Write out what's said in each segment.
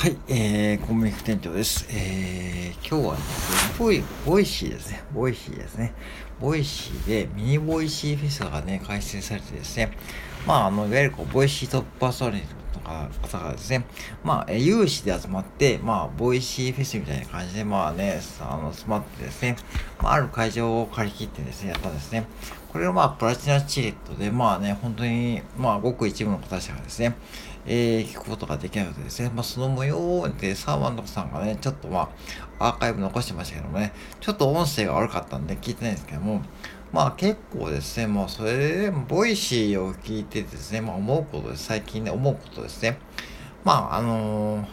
はい、えー、コンビニ店長です。えー、今日はね、ボイ、ボイシーですね。ボイシーですね。ボイシーでミニボイシーフェスがね、開催されてですね、まあ、あの、いわゆるこう、ボイシートップパーソナリティ方がですね、まあ、有志で集まって、まあ、ボイシーフェスみたいな感じで、まあね、あの、集まってですね、まあ、ある会場を借り切ってですね、やったんですね。これをまあ、プラチナチケットで、まあね、本当に、まあ、ごく一部の方たちがですね、えー、聞くことができなくてですね、まあ、その模様で、サーマンドさんがね、ちょっとまあ、アーカイブ残してましたけどもね、ちょっと音声が悪かったんで聞いてないんですけども、まあ結構ですね、もうそれでも、ボイシーを聞いてですね、まあ思うことです。最近ね、思うことですね。まああのー、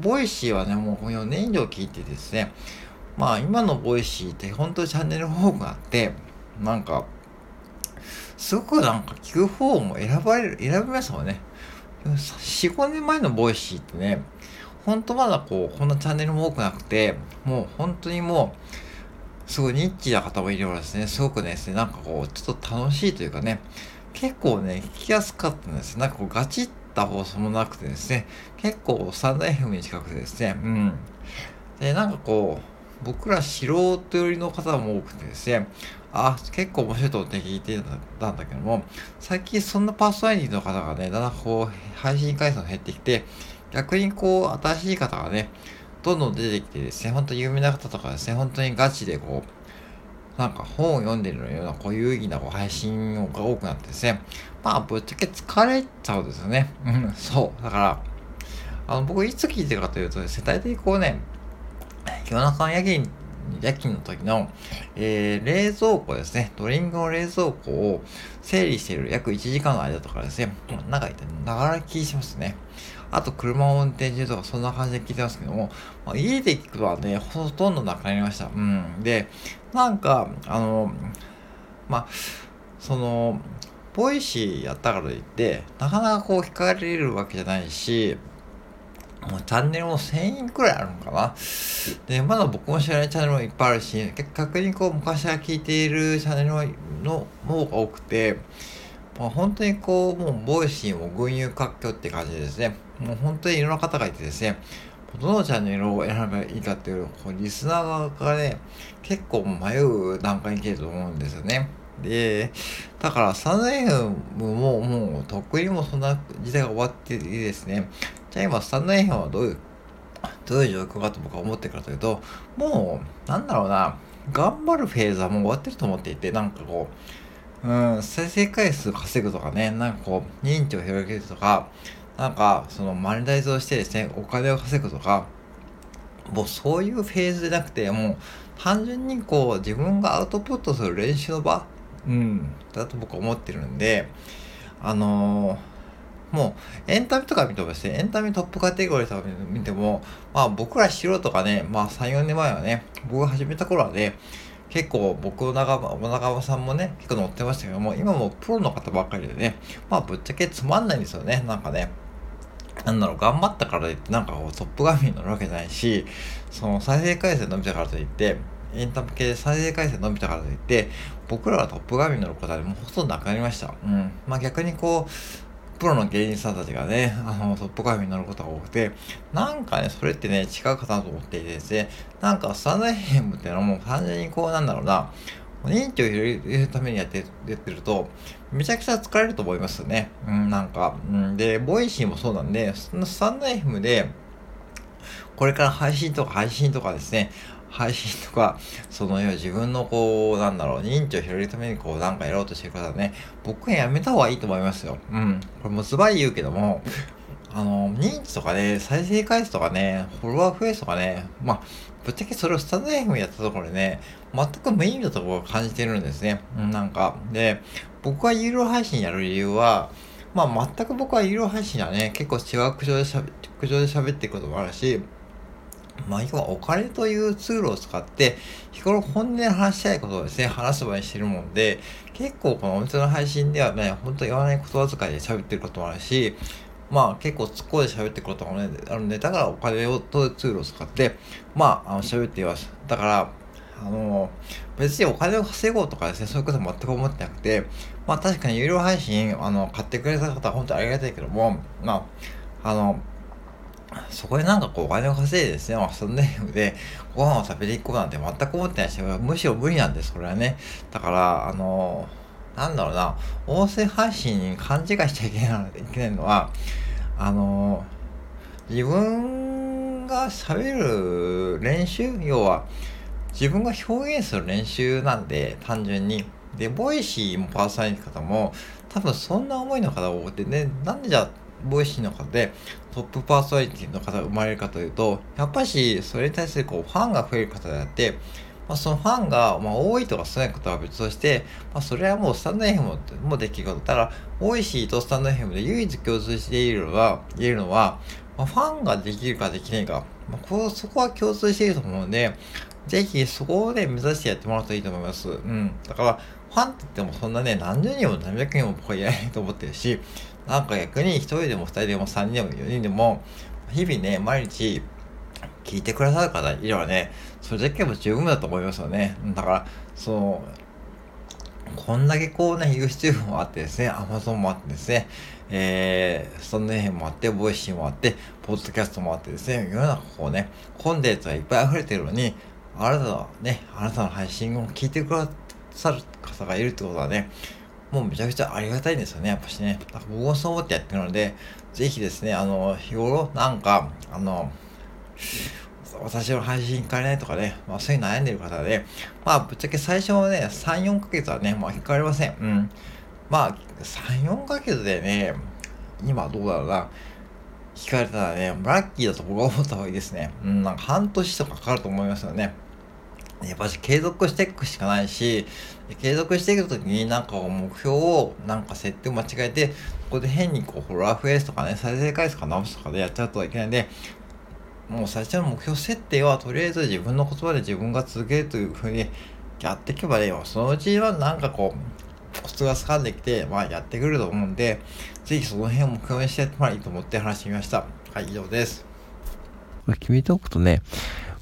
ボイシーはね、もう4年以上聞いてですね、まあ今のボイシーって本当にチャンネル方があって、なんか、すごくなんか聞く方も選ばれる、選びますもんね。4、5年前のボイシーってね、ほんとまだこう、こんなチャンネルも多くなくて、もう本当にもう、すごいニッチな方もいればですね、すごくね、なんかこう、ちょっと楽しいというかね、結構ね、聞きやすかったんです。なんかこう、ガチった放送もなくてですね、結構サンダ FM に近くてですね、うん。で、なんかこう、僕ら素人寄りの方も多くてですね、あ、結構面白いと思って聞いてたんだけども、最近そんなパーソナリティの方がね、だんだんこう、配信回数が減ってきて、逆にこう、新しい方がね、どんどん出てきてですね、本当に有名な方とかですね、本当にガチでこう、なんか本を読んでるような、こう有意義なこう配信が多くなってですね、まあ、ぶっちゃけ疲れちゃうんですよね。うん、そう。だから、あの、僕いつ聞いてるかというとですね、大体こうね、夜中の夜勤夜勤の時の、えー、冷蔵庫ですね、ドリンクの冷蔵庫を整理している約1時間の間とかですね、なんか言ってながら聞きしますね。あと車を運転中とかそんな感じで聞いてますけども、まあ、家で聞くのはね、ほとんどなくなりました。うん。で、なんか、あの、まあ、その、ボイシーやったからといって、なかなかこう聞かれるわけじゃないし、もうチャンネルも1000円くらいあるのかな。で、まだ僕も知らないチャンネルもいっぱいあるし、確かにこう昔は聞いているチャンネルの方が多くて、まあ、本当にこう、もうボイシーも群雄割拠って感じですね。もう本当にいろんな方がいてですね、どのチャンネルを選べばいいかっていう、こうリスナー側がね、結構迷う段階に来てると思うんですよね。で、だから3年ももうとっくにもそんな時代が終わっていいですね。じゃあ今スタンド FM はどういう、どういう状況かと僕は思ってるかというと、もう、なんだろうな、頑張るフェーズはもう終わってると思っていて、なんかこう、うん、再生回数稼ぐとかね、なんかこう、認知を広げるとか、なんか、そのマネタイズをしてですね、お金を稼ぐとか、もうそういうフェーズでなくて、もう単純にこう自分がアウトプットする練習の場、うん、だと僕は思ってるんで、あのーもうエンタメとか見てもですね、エンタメトップカテゴリーとか見ても、まあ僕ら素人がね、まあ3、4年前はね、僕が始めた頃はね、結構僕の仲間、仲間さんもね、結構乗ってましたけども、今もプロの方ばっかりでね、まあぶっちゃけつまんないんですよね、なんかね。なんだろう、頑張ったからといって、なんかこうトップ画面に乗るわけないし、その再生回数伸びたからといって、エンタメ系で再生回数伸びたからといって、僕らはトップ画面に載ることはもうほとんどなくなりました。うん。まあ逆にこう、プロの芸人さんたちがね、あの、トップ画面に載ることが多くて、なんかね、それってね、違うかなと思っていてですね、なんかスタンド FM っていうのはもう単純にこう、なんだろうな、認知を広げるためにやってやってると、めちゃくちゃ疲れると思いますよね。うん、なんか。うん、で、ボイシーもそうなんで、スタンド FM で、これから配信とか配信とかですね、配信とか、その、要は自分のこう、なんだろう、認知を広げるためにこう、なんかやろうとしてる方はね、僕はやめた方がいいと思いますよ。うん。これもズバリ言うけども、あの、認知とかね、再生回数とかね、フォロワー増やすとかね、まあ、ぶっちゃけそれをスタンド FM やったところでね、全く無意味なところを感じてるんですね。うん、なんか、で、僕が有料配信やる理由は、まあ、全く僕は有料配信はね、結構違う口調でしゃべ口調で喋っていくこともあるし、まあ、要はお金というツールを使って、日頃本音で話したいことをですね、話す場にしてるもんで、結構このお店の配信ではね、本当言わない言葉遣いで喋ってることもあるし、まあ結構突っ込んで喋ってくることもね、あるんで、だからお金をとツールを使って、まあ、あの喋っています。だから、あの、別にお金を稼ごうとかですね、そういうこと全く思ってなくて、まあ確かに有料配信、あの、買ってくれた方は本当にありがたいけども、まあ、あの、そこでなんかこうお金を稼いでですね、まあ、そんなでご飯を食べていこうなんて全く思ってないし、むしろ無理なんです、それはね。だから、あのなんだろうな、音声配信に勘違いしちゃいけないいけないのは、あの自分が喋る練習要は、自分が表現する練習なんで、単純に。で、ボイシーもパーソナリティ方も、多分そんな思いの方が多くてね、なんでじゃ、ボイシーの方でトップパーソナリティの方が生まれるかというと、やっぱしそれに対するこうファンが増える方であって、まあ、そのファンが、まあ、多いとか少ないことは別として、まあ、それはもうスタンド FM もできることだから、ボイシーとスタンド FM で唯一共通しているのは、言えるのは、まあ、ファンができるかできないか、まあ、こそこは共通していると思うので、ぜひそこで目指してやってもらうといいと思います。うん。だから、ファンって言ってもそんなね、何十人も何百人も僕はいないと思ってるし、なんか逆に1人でも2人でも3人でも4人でも、日々ね、毎日聞いてくださる方いればね、それだけでも十分だと思いますよね。だから、その、こんだけこうね、YouTube もあってですね、Amazon もあってですね、えー、そんな辺もあって、 Voicy もあって、ポッドキャストもあってですね、世の中こうね、コンテンツがいっぱい溢れてるのに、あなたのね、あなたの配信を聞いてくださる方がいるってことはね、もうめちゃくちゃありがたいんですよね、やっぱしね。か僕もそう思ってやってるので、ぜひですね、あの、日頃なんか、あの、私の配信変えないとかね、まあそういう悩んでる方で、まあぶっちゃけ最初のね、3、4ヶ月はね、まあ引かれません。うん。まあ、3、4ヶ月でね、今どうだろうな、聞かれたらね、ラッキーだと僕は思った方がいいですね。うん、なんか半年とかかかると思いますよね。やっぱし継続していくしかないし、継続していくときになんか目標をなんか設定を間違えて、ここで変にこうフォロワー増やすとかね、再生回数か直すとかでやっちゃうといけないんで、もう最初の目標設定はとりあえず自分の言葉で自分が続けるというふうにやっていけばいいよ。そのうちはなんかこう、コツが掴んできて、まあやってくると思うんで、ぜひその辺を目標にしてやってもらいいと思って話してみました。はい、以上です。決めておくとね、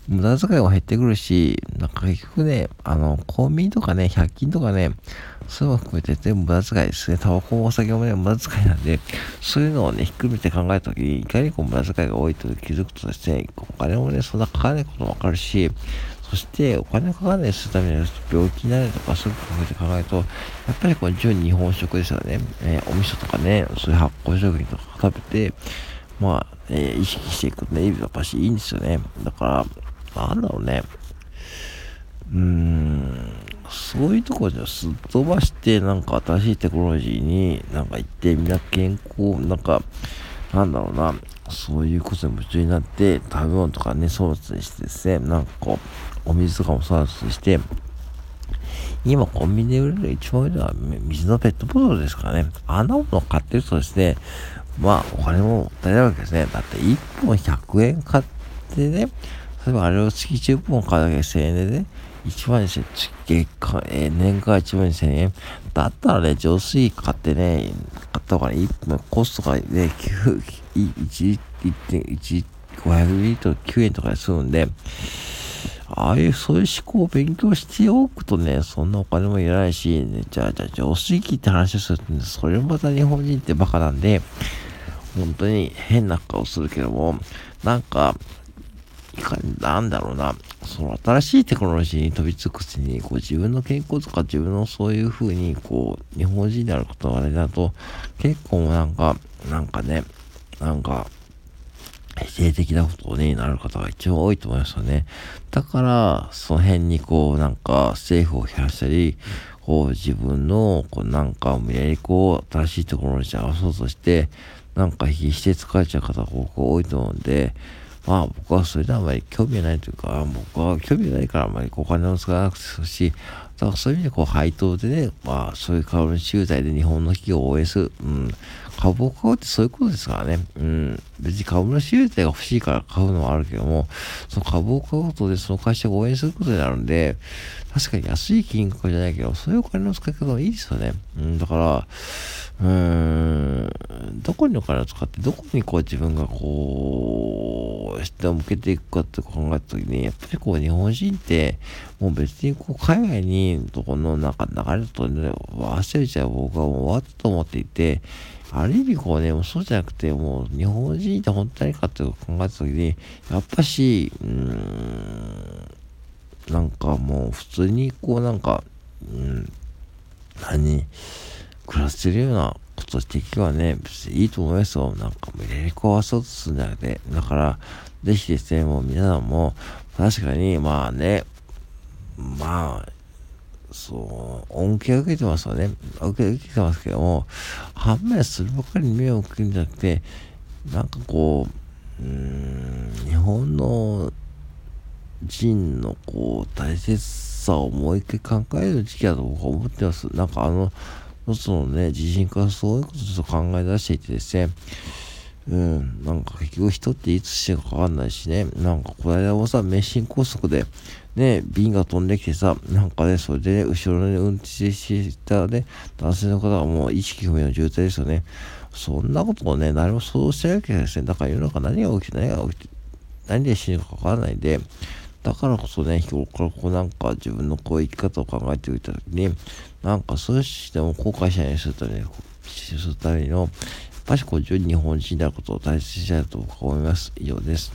無駄遣いも減ってくるし、なんか結局ね、あの、コンビニとかね、100均とかね、そういうの含めて全部無駄遣いですね。タバコもお酒もね、無駄遣いなんで、そういうのをね、ひっくるめて考えたときに、いかにこう無駄遣いが多いと気づくとですね、お金もね、そんなかかないこともわかるし、そしてお金かかんないするためには病気になるとかそういうこと考えると、やっぱりこう純日本食ですよね。えー、お味噌とかね、そういう発酵食品とか食べて、まあ、えー、意識していくとね、やっぱしいいんですよね。だから、なんだろうね。うーん、そういうところですっ飛ばして、なんか新しいテクノロジーになんか行って、みんな健康、なんか、なんだろうな、そういうことに夢中になって、食べ物とかね、粗末にしてですね、なんかこう、お水とかも粗末にして、今コンビニで売れる一番上では水のペットボトルですからね。あんなものを買ってるとですね、まあお金ももったいないわけですね。だって1本100円買ってね、例えばあれを月10本買うだけで1000円でね、1万2000円、月間、え、年間1万2000円。だったらね、浄水器買ってね、買った方がいい。コストがね、9、1、1.1、500ミリットル9円とかで済むんで、ああいう、そういう思考を勉強しておくとね、そんなお金もいらないし、ね、じゃあ、じゃあ、浄水器って話をするとね、それもまた日本人ってバカなんで、本当に変な顔するけども、なんか、なんだろうな、その新しいテクノロジーに飛びつくうちに、こう自分の健康とか自分のそういう風に、こう、日本人であることがあれだと、結構なんか、なんかね、なんか、否定的なことになる方が一番多いと思いますよね。だから、その辺にこう、なんか政府を批判したり、こう自分の、こうなんか無理やりこう、新しいテクノロジーに合わそうとして、なんか必死で疲れちゃう方が多いと思うんで、まあ僕はそれであまり興味ないというか、僕は興味ないからあまりお金を使わなくていいし、だからそういう意味でこう配当でね、まあそういう株主優待で日本の企業を応援する。うん。株を買うってそういうことですからね。うん。別に株主優待が欲しいから買うのはあるけども、その株を買うことでその会社を応援することになるんで、確かに安い金額じゃないけど、そういうお金の使い方はいいですよね。うん。だから、うーん、どこにお金を使って、どこにこう自分がこうして向けていくかって考えた時に、やっぱりこう日本人って、もう別にこう海外に、とこのなんか流れとね、忘れちゃう僕はもう終わったと思っていて、ある意味こうね、もうそうじゃなくて、もう日本人って本当にかって考えた時に、やっぱし、うん、なんかもう普通にこうなんか、うん、何、暮らしてるようなことしていけばね、別にいいと思いますよ。なんかもう入れ壊そうとするんじゃなくて。だから、ぜひですね、もう皆さんも、確かに、まあね、まあ、そう、恩恵を受けてますよね。受け受けてますけども、反面そればかりに目を向くんじゃなくて、なんかこう、うん、日本の人のこう、大切さをもう一回考える時期だと僕は思ってます。なんかあの、一つのね、地震からそういうことちょっと考え出していてですね、うん、なんか結局人っていつしてるかわかんないしね、なんかこの間もさ、名神高速で、ね、瓶が飛んできてさ、なんかね、それでね、後ろに運転してたね、男性の方がもう意識不明の重体ですよね。そんなことをね、誰も想像してないわけですね。だから世の中何が起きて何が起きて、何で死ぬかわからないで、だからこそね、日頃からこうなんか自分のこう生き方を考えておいたときに、なんかそうしても後悔しないようにするために、するための、ぱしこう、純日本人であることを大切にしたいと思います。以上です。